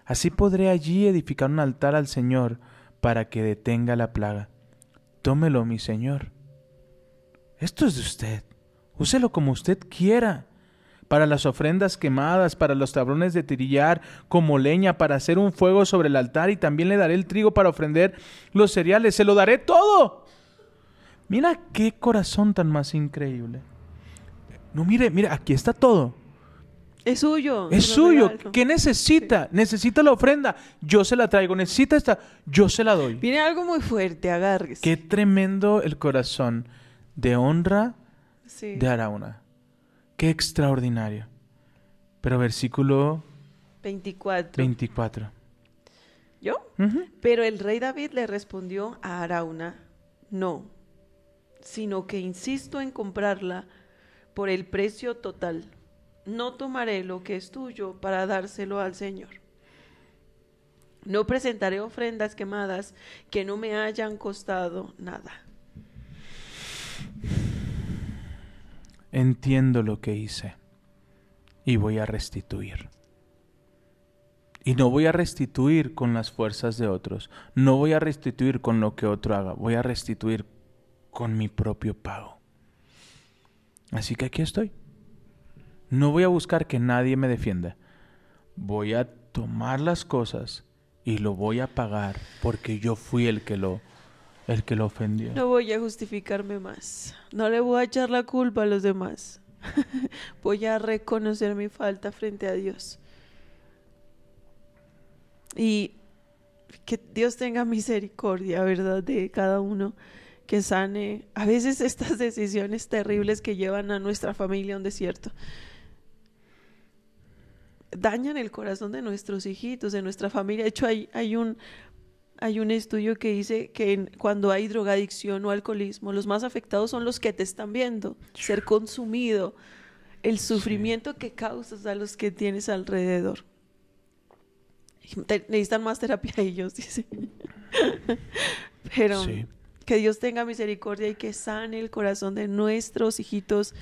Así podré allí edificar un altar al Señor para que detenga la plaga. Tómelo, mi Señor. Esto es de usted. Úselo como usted quiera. Para las ofrendas quemadas, para los tablones de trillar, como leña, para hacer un fuego sobre el altar y también le daré el trigo para ofrender los cereales. Se lo daré todo. Mira qué corazón tan más increíble. No, mire, mire, aquí está todo. Es suyo. Es suyo. regalo. ¿Qué necesita? Necesita la ofrenda. Yo se la traigo. Necesita esta. Yo se la doy. Viene algo muy fuerte, agárrese. Qué tremendo el corazón de honra Sí. de Arauna. Qué extraordinario. Pero versículo 24. 24. ¿Yo? Pero el rey David le respondió a Arauna, no, sino que insisto en comprarla por el precio total. No tomaré lo que es tuyo para dárselo al Señor. No presentaré ofrendas quemadas que no me hayan costado nada. Entiendo lo que hice y voy a restituir. Y no voy a restituir con las fuerzas de otros. No voy a restituir con lo que otro haga. Voy a restituir con mi propio pago. Así que aquí estoy. No voy a buscar que nadie me defienda. Voy a tomar las cosas y lo voy a pagar porque yo fui el que lo el que lo ofendió. No voy a justificarme más. No le voy a echar la culpa a los demás. (laughs) voy a reconocer mi falta frente a Dios. Y que Dios tenga misericordia, ¿verdad? De cada uno que sane a veces estas (laughs) decisiones terribles que llevan a nuestra familia a un desierto. Dañan el corazón de nuestros hijitos, de nuestra familia. De hecho, hay, hay un, hay un estudio que dice que en- cuando hay drogadicción o alcoholismo, los más afectados son los que te están viendo, ser consumido, el sufrimiento que causas a los que tienes alrededor. Te- necesitan más terapia (laughs) ellos, dice. (laughs) Pero Sí. que Dios tenga misericordia y que sane el corazón de nuestros hijitos,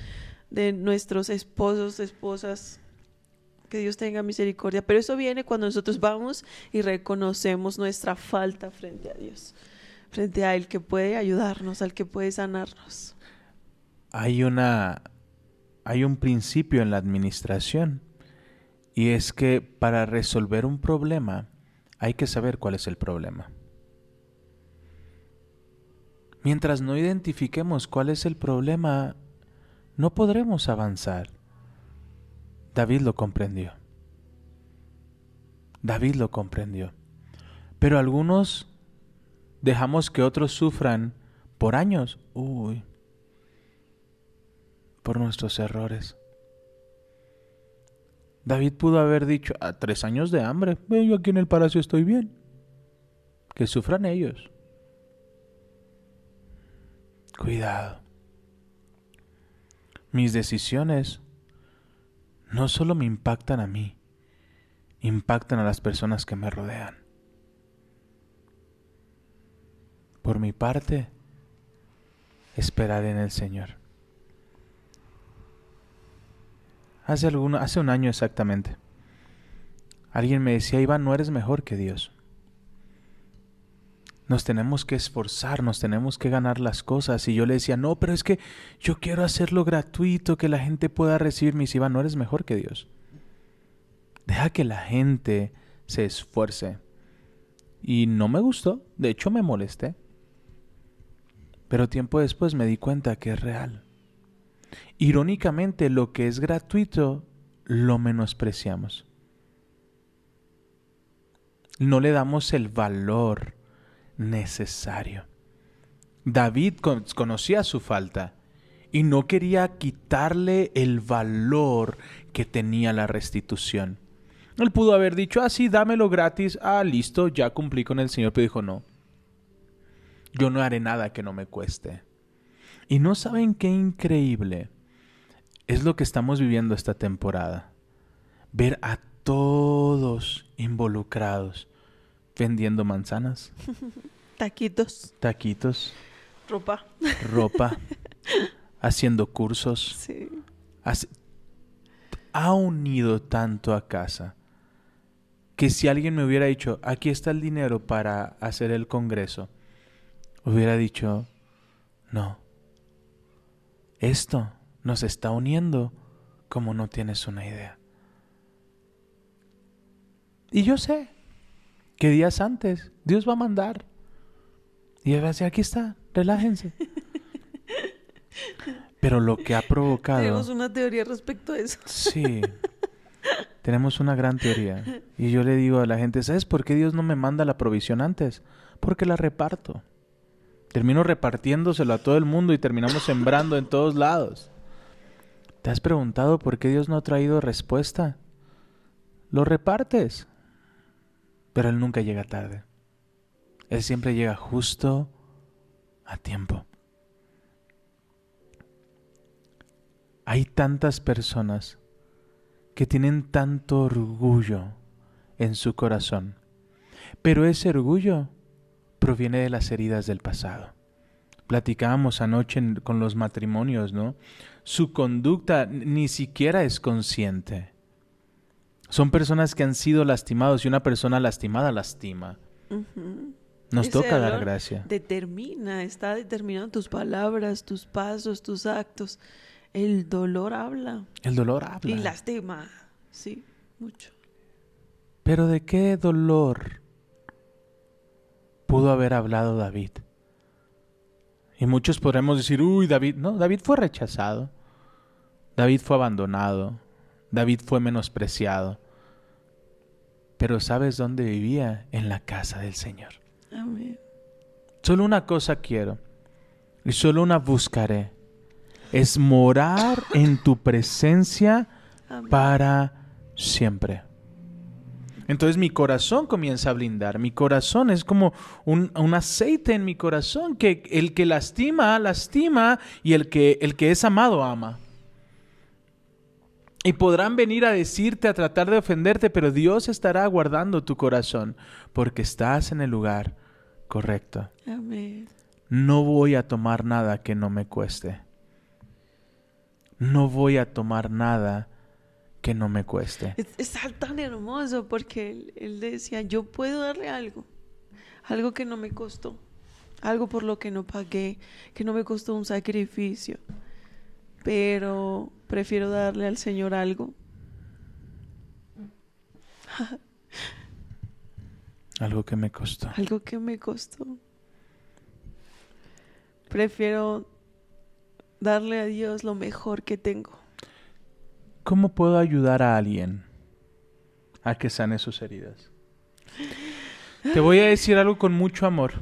de nuestros esposos, esposas. Que Dios tenga misericordia. Pero eso viene cuando nosotros vamos y reconocemos nuestra falta frente a Dios. Frente a Él que puede ayudarnos, al que puede sanarnos. Hay una hay un principio en la administración y es que para resolver un problema hay que saber cuál es el problema. Mientras no identifiquemos cuál es el problema, no podremos avanzar. David lo comprendió. David lo comprendió. Pero algunos dejamos que otros sufran por años. Uy. Por nuestros errores. David pudo haber dicho, a tres años de hambre, "Ve, yo aquí en el palacio estoy bien. Que sufran ellos. Cuidado. Mis decisiones no solo me impactan a mí, impactan a las personas que me rodean. Por mi parte, esperaré en el Señor. Hace, alguno, hace un año exactamente, alguien me decía, Iván, no eres mejor que Dios. Nos tenemos que esforzar, nos tenemos que ganar las cosas. Y yo le decía, no, pero es que yo quiero hacerlo gratuito, que la gente pueda recibir mis Iván, no eres mejor que Dios. Deja que la gente se esfuerce. Y no me gustó, de hecho me molesté. Pero tiempo después me di cuenta que es real. Irónicamente, lo que es gratuito lo menospreciamos. No le damos el valor necesario. David con- conocía su falta y no quería quitarle el valor que tenía la restitución. Él pudo haber dicho, ah, sí, dámelo gratis, ah, listo, ya cumplí con el Señor, pero dijo, no, yo no haré nada que no me cueste. Y no saben qué increíble es lo que estamos viviendo esta temporada. Ver a todos involucrados vendiendo manzanas, (laughs) Taquitos, taquitos, ropa. ropa, (laughs) haciendo cursos. Sí. Hace- ha unido tanto a casa que si alguien me hubiera dicho, aquí está el dinero para hacer el congreso, hubiera dicho, no, esto nos está uniendo como no tienes una idea. Y yo sé que días antes Dios va a mandar. Y él va a decir, aquí está, relájense. (laughs) Pero lo que ha provocado... Tenemos una teoría respecto a eso. Sí. (laughs) Tenemos una gran teoría. Y yo le digo a la gente, ¿sabes por qué Dios no me manda la provisión antes? Porque la reparto. Termino repartiéndoselo a todo el mundo y terminamos (laughs) sembrando en todos lados. ¿Te has preguntado por qué Dios no ha traído respuesta? Lo repartes. Pero Él nunca llega tarde. Él siempre llega justo a tiempo. Hay tantas personas que tienen tanto orgullo en su corazón, pero ese orgullo proviene de las heridas del pasado. Platicábamos anoche con los matrimonios, ¿no? Su conducta ni siquiera es consciente. Son personas que han sido lastimados y una persona lastimada lastima. Nos Ese toca dar gracia. Determina, está determinando tus palabras, tus pasos, tus actos. El dolor habla El dolor habla. y lastima. Sí, mucho. Pero ¿de qué dolor pudo haber hablado David. Y muchos podremos decir, uy, David, no, David fue rechazado, David fue abandonado, David fue menospreciado. Pero ¿sabes dónde vivía? En la casa del Señor. Amén. Solo una cosa quiero, y solo una buscaré, es morar en tu presencia Amén. para siempre. Entonces mi corazón comienza a blindar. Mi corazón es como un, un aceite en mi corazón que el que lastima, lastima y el que, el que es amado, ama. Y podrán venir a decirte, a tratar de ofenderte, pero Dios estará guardando tu corazón porque estás en el lugar correcto. Amén. No voy a tomar nada que no me cueste. No voy a tomar nada que no me cueste. Es, es tan hermoso porque él, él decía, yo puedo darle algo, algo que no me costó, algo por lo que no pagué, que no me costó un sacrificio, pero prefiero darle al Señor algo. Algo que me costó. Algo que me costó. Prefiero darle a Dios lo mejor que tengo. ¿Cómo puedo ayudar a alguien a que sane sus heridas? Te voy a decir algo con mucho amor.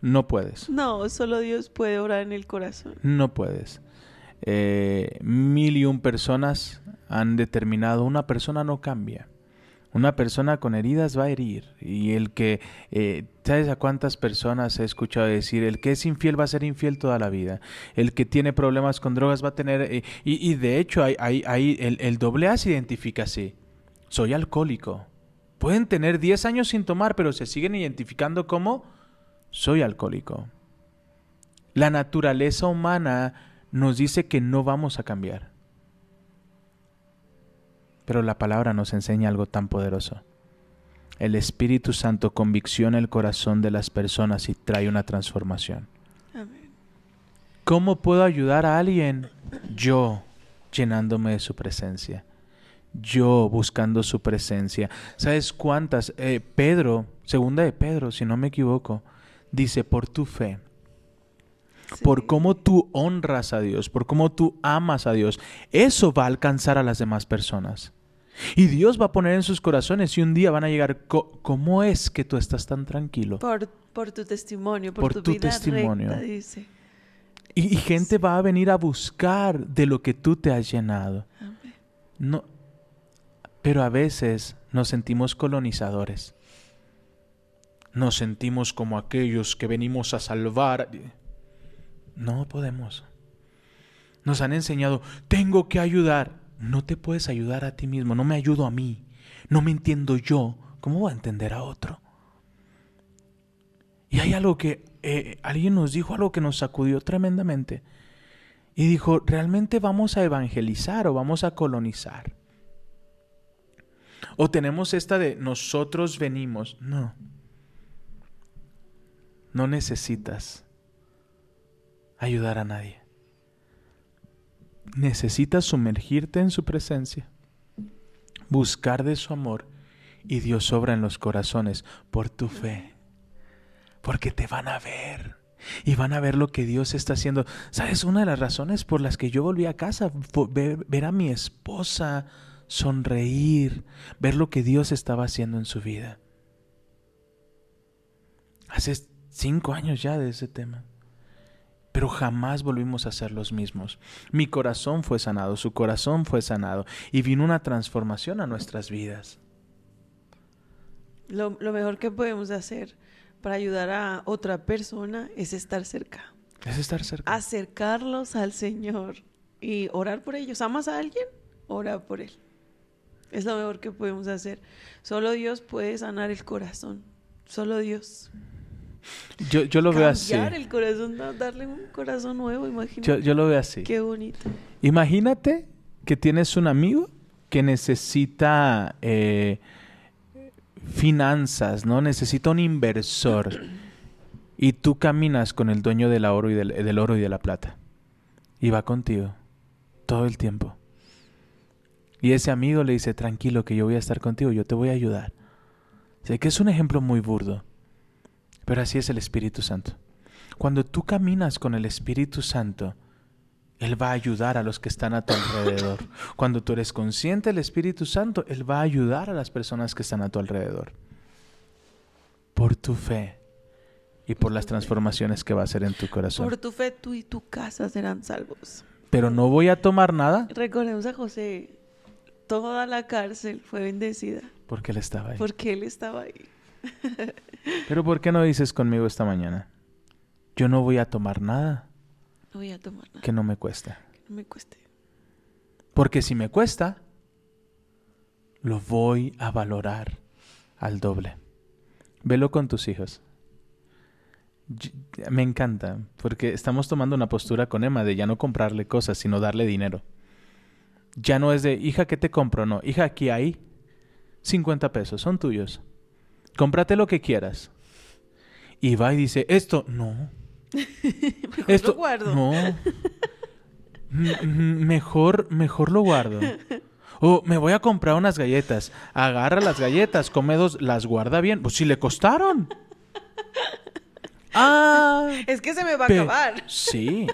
No puedes. No, solo Dios puede orar en el corazón. No puedes. Eh, mil y un personas han determinado una persona no cambia. Una persona con heridas va a herir. Y el que, eh, ¿sabes a cuántas personas he escuchado decir? El que es infiel va a ser infiel toda la vida. El que tiene problemas con drogas va a tener... eh, y, de hecho, hay- el, el doble A se identifica así. Soy alcohólico. Pueden tener 10 años sin tomar, pero se siguen identificando como soy alcohólico. La naturaleza humana nos dice que no vamos a cambiar. Pero la palabra nos enseña algo tan poderoso. El Espíritu Santo convicciona el corazón de las personas y trae una transformación. Amén. ¿Cómo puedo ayudar a alguien? Yo, llenándome de su presencia. Yo buscando su presencia. ¿Sabes cuántas? Eh, Pedro, segunda de Pedro, si no me equivoco, dice, por tu fe, por cómo tú honras a Dios, por cómo tú amas a Dios, eso va a alcanzar a las demás personas. Y Dios va a poner en sus corazones y un día van a llegar, "Co- ¿cómo es que tú estás tan tranquilo? Por, por tu testimonio, por, Por tu, tu vida testimonio. recta, dice. Y, y gente va a venir a buscar de lo que tú te has llenado. Amén. No, pero a veces nos sentimos colonizadores. Nos sentimos como aquellos que venimos a salvar. No podemos. Nos han enseñado, tengo que ayudar. No te puedes ayudar a ti mismo, no me ayudo a mí, no me entiendo yo. ¿Cómo voy a entender a otro? Y hay algo que eh, alguien nos dijo, algo que nos sacudió tremendamente. Y dijo, ¿realmente vamos a evangelizar o vamos a colonizar? O tenemos esta de nosotros venimos. No. No necesitas ayudar a nadie. Necesitas sumergirte en su presencia, buscar de su amor y Dios obra en los corazones por tu fe. Porque te van a ver y van a ver lo que Dios está haciendo. ¿Sabes? Una de las razones por las que yo volví a casa ver, ver a mi esposa sonreír, ver lo que Dios estaba haciendo en su vida. Hace cinco años ya de ese tema. Pero jamás volvimos a ser los mismos. Mi corazón fue sanado, su corazón fue sanado y vino una transformación a nuestras vidas. Lo, lo mejor que podemos hacer para ayudar a otra persona es estar cerca. Es estar cerca. Acercarlos al Señor y orar por ellos. ¿Amas a alguien? Ora por él. Es lo mejor que podemos hacer. Solo Dios puede sanar el corazón. Solo Dios. Yo, yo lo veo así. El corazón, darle un corazón nuevo, imagínate. Yo, yo lo veo así. Qué bonito. Imagínate que tienes un amigo que necesita eh, finanzas, ¿no? Necesita un inversor. Y tú caminas con el dueño del oro y del, del oro y de la plata. Y va contigo todo el tiempo. Y ese amigo le dice, tranquilo que yo voy a estar contigo, yo te voy a ayudar. Sé que es un ejemplo muy burdo. Pero así es el Espíritu Santo. Cuando tú caminas con el Espíritu Santo, Él va a ayudar a los que están a tu alrededor. Cuando tú eres consciente del Espíritu Santo, Él va a ayudar a las personas que están a tu alrededor. Por tu fe y por las transformaciones que va a hacer en tu corazón. Por tu fe, tú y tu casa serán salvos. Pero no voy a tomar nada Recordemos a José. Toda la cárcel fue bendecida porque Él estaba ahí. porque él estaba ahí. (laughs) Pero ¿por qué no dices conmigo esta mañana? Yo no voy a tomar nada No voy a tomar nada. que no me cueste. que no me cueste. Porque si me cuesta, lo voy a valorar al doble. Velo con tus hijos. Me encanta, porque estamos tomando una postura con Emma de ya no comprarle cosas, sino darle dinero. Ya no es de, hija, ¿qué te compro? No, hija, aquí hay 50 pesos, son tuyos. Cómprate lo que quieras. Y va y dice, esto, no. (laughs) Mejor Esto, lo guardo. no. M- m- mejor, mejor lo guardo. O me voy a comprar unas galletas. Agarra las galletas, come dos, las guarda bien. Pues si le costaron. (laughs) Ah, Es que se me va a acabar. Sí.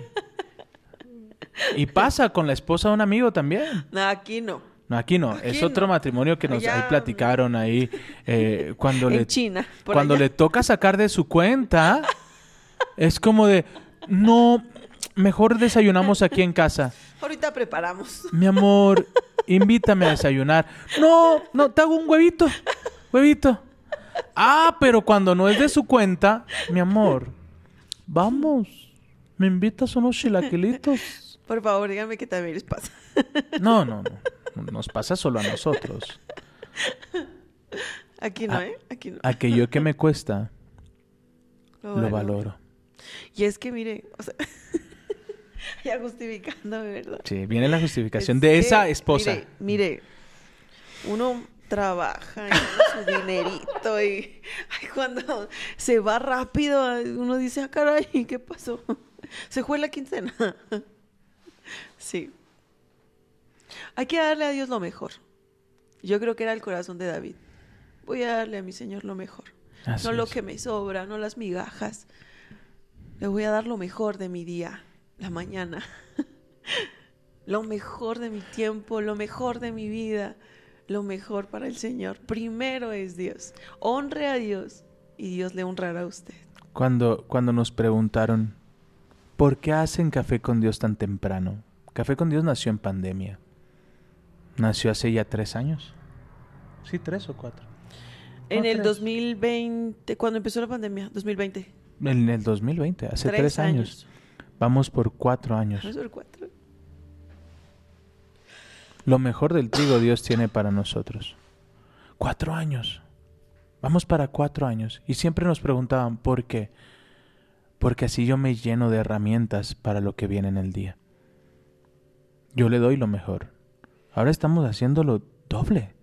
Y pasa con la esposa de un amigo también. Aquí no. No, aquí no. Aquí es otro matrimonio que nos Allá- ahí platicaron ahí eh, (laughs) cuando En le China. cuando allá. le toca sacar de su cuenta, es como de, no, mejor desayunamos aquí en casa. Ahorita preparamos. Mi amor, invítame a desayunar. No, no, te hago un huevito, huevito. Ah, pero cuando no es de su cuenta, mi amor, vamos, me invitas unos chilaquilitos. Por favor, díganme que también les pasa. No, no, no, nos pasa solo a nosotros. Aquí no, ¿eh? Aquí no. Aquello que me cuesta, lo valoro. valoro. Y es que, mire, o sea, (laughs) ya justificándome, ¿verdad? Sí, viene la justificación Es de que, esa esposa. Mire, mire, uno trabaja y gana su dinerito y ay, cuando se va rápido, uno dice, ah, caray, ¿qué pasó? (laughs) Se fue la quincena. (laughs) Sí. Hay que darle a Dios lo mejor. Yo creo que era el corazón de David. Voy a darle a mi Señor lo mejor. Así no lo que me sobra, no las migajas. Le voy a dar lo mejor de mi día, la mañana. (laughs) lo mejor de mi tiempo, lo mejor de mi vida, lo mejor para el Señor. Primero es Dios. Honre a Dios y Dios le honrará a usted. Cuando, cuando nos preguntaron, ¿por qué hacen café con Dios tan temprano? Café con Dios nació en pandemia. Nació hace ya tres años. Sí, tres o cuatro. En No, el tres. 2020, cuando empezó la pandemia, 2020. En el 2020, hace tres, años. Vamos por cuatro años. Vamos por cuatro. Lo mejor del trigo Dios tiene para nosotros. Cuatro años. Vamos para cuatro años. Y siempre nos preguntaban, ¿por qué? Porque así yo me lleno de herramientas para lo que viene en el día. Yo le doy lo mejor. Ahora estamos haciéndolo doble.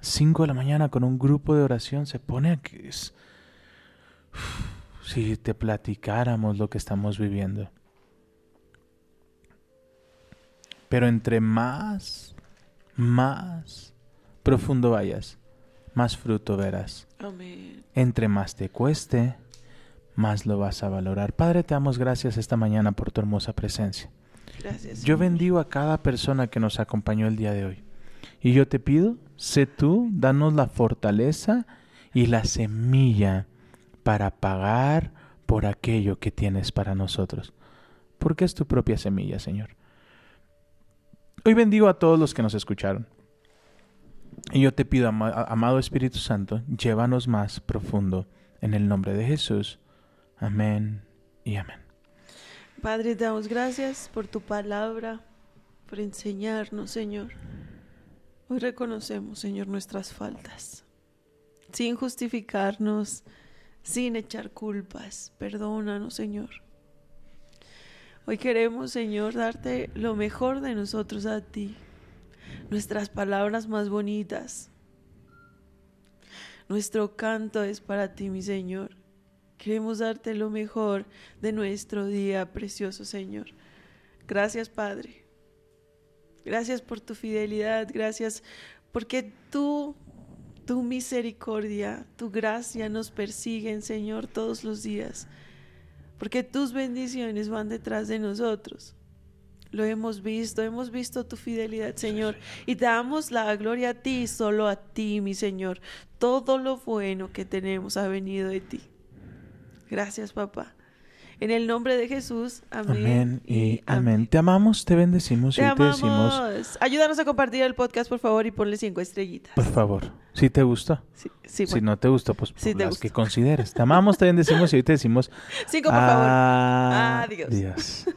Cinco de la mañana con un grupo de oración se pone a que es... Uf, si te platicáramos lo que estamos viviendo. Pero entre más, más profundo vayas, más fruto verás. Amén. Entre más te cueste, más lo vas a valorar. Padre, te damos gracias esta mañana por tu hermosa presencia. Gracias. Yo bendigo a cada persona que nos acompañó el día de hoy. Y yo te pido, sé tú, danos la fortaleza y la semilla para pagar por aquello que tienes para nosotros. Porque es tu propia semilla, Señor. Hoy bendigo a todos los que nos escucharon. Y yo te pido, ama- amado Espíritu Santo, llévanos más profundo en el nombre de Jesús. Amén y amén. Padre, damos gracias por tu palabra, por enseñarnos, Señor. Hoy reconocemos, Señor, nuestras faltas, sin justificarnos, sin echar culpas. Perdónanos, Señor. Hoy queremos, Señor, darte lo mejor de nosotros a ti, nuestras palabras más bonitas. Nuestro canto es para ti, mi Señor. Queremos darte lo mejor de nuestro día, precioso Señor. Gracias, Padre. Gracias por tu fidelidad. Gracias porque tú Tu misericordia, tu gracia nos persiguen, Señor, todos los días. Porque tus bendiciones van detrás de nosotros. Lo hemos visto, hemos visto tu fidelidad, Señor. Y damos la gloria a ti, solo a ti, mi Señor. Todo lo bueno que tenemos ha venido de ti. Gracias, papá. En el nombre de Jesús, amén. Amén y amén. Te amamos, te bendecimos Te y te decimos, amamos. Ayúdanos a compartir el podcast, por favor, y ponle cinco estrellitas. por favor, si te gustó. Sí, sí, Si no te gustó, pues Sí las que consideres. Te amamos, te bendecimos y hoy te decimos (laughs) Cinco, por favor. Adiós. Adiós. (laughs)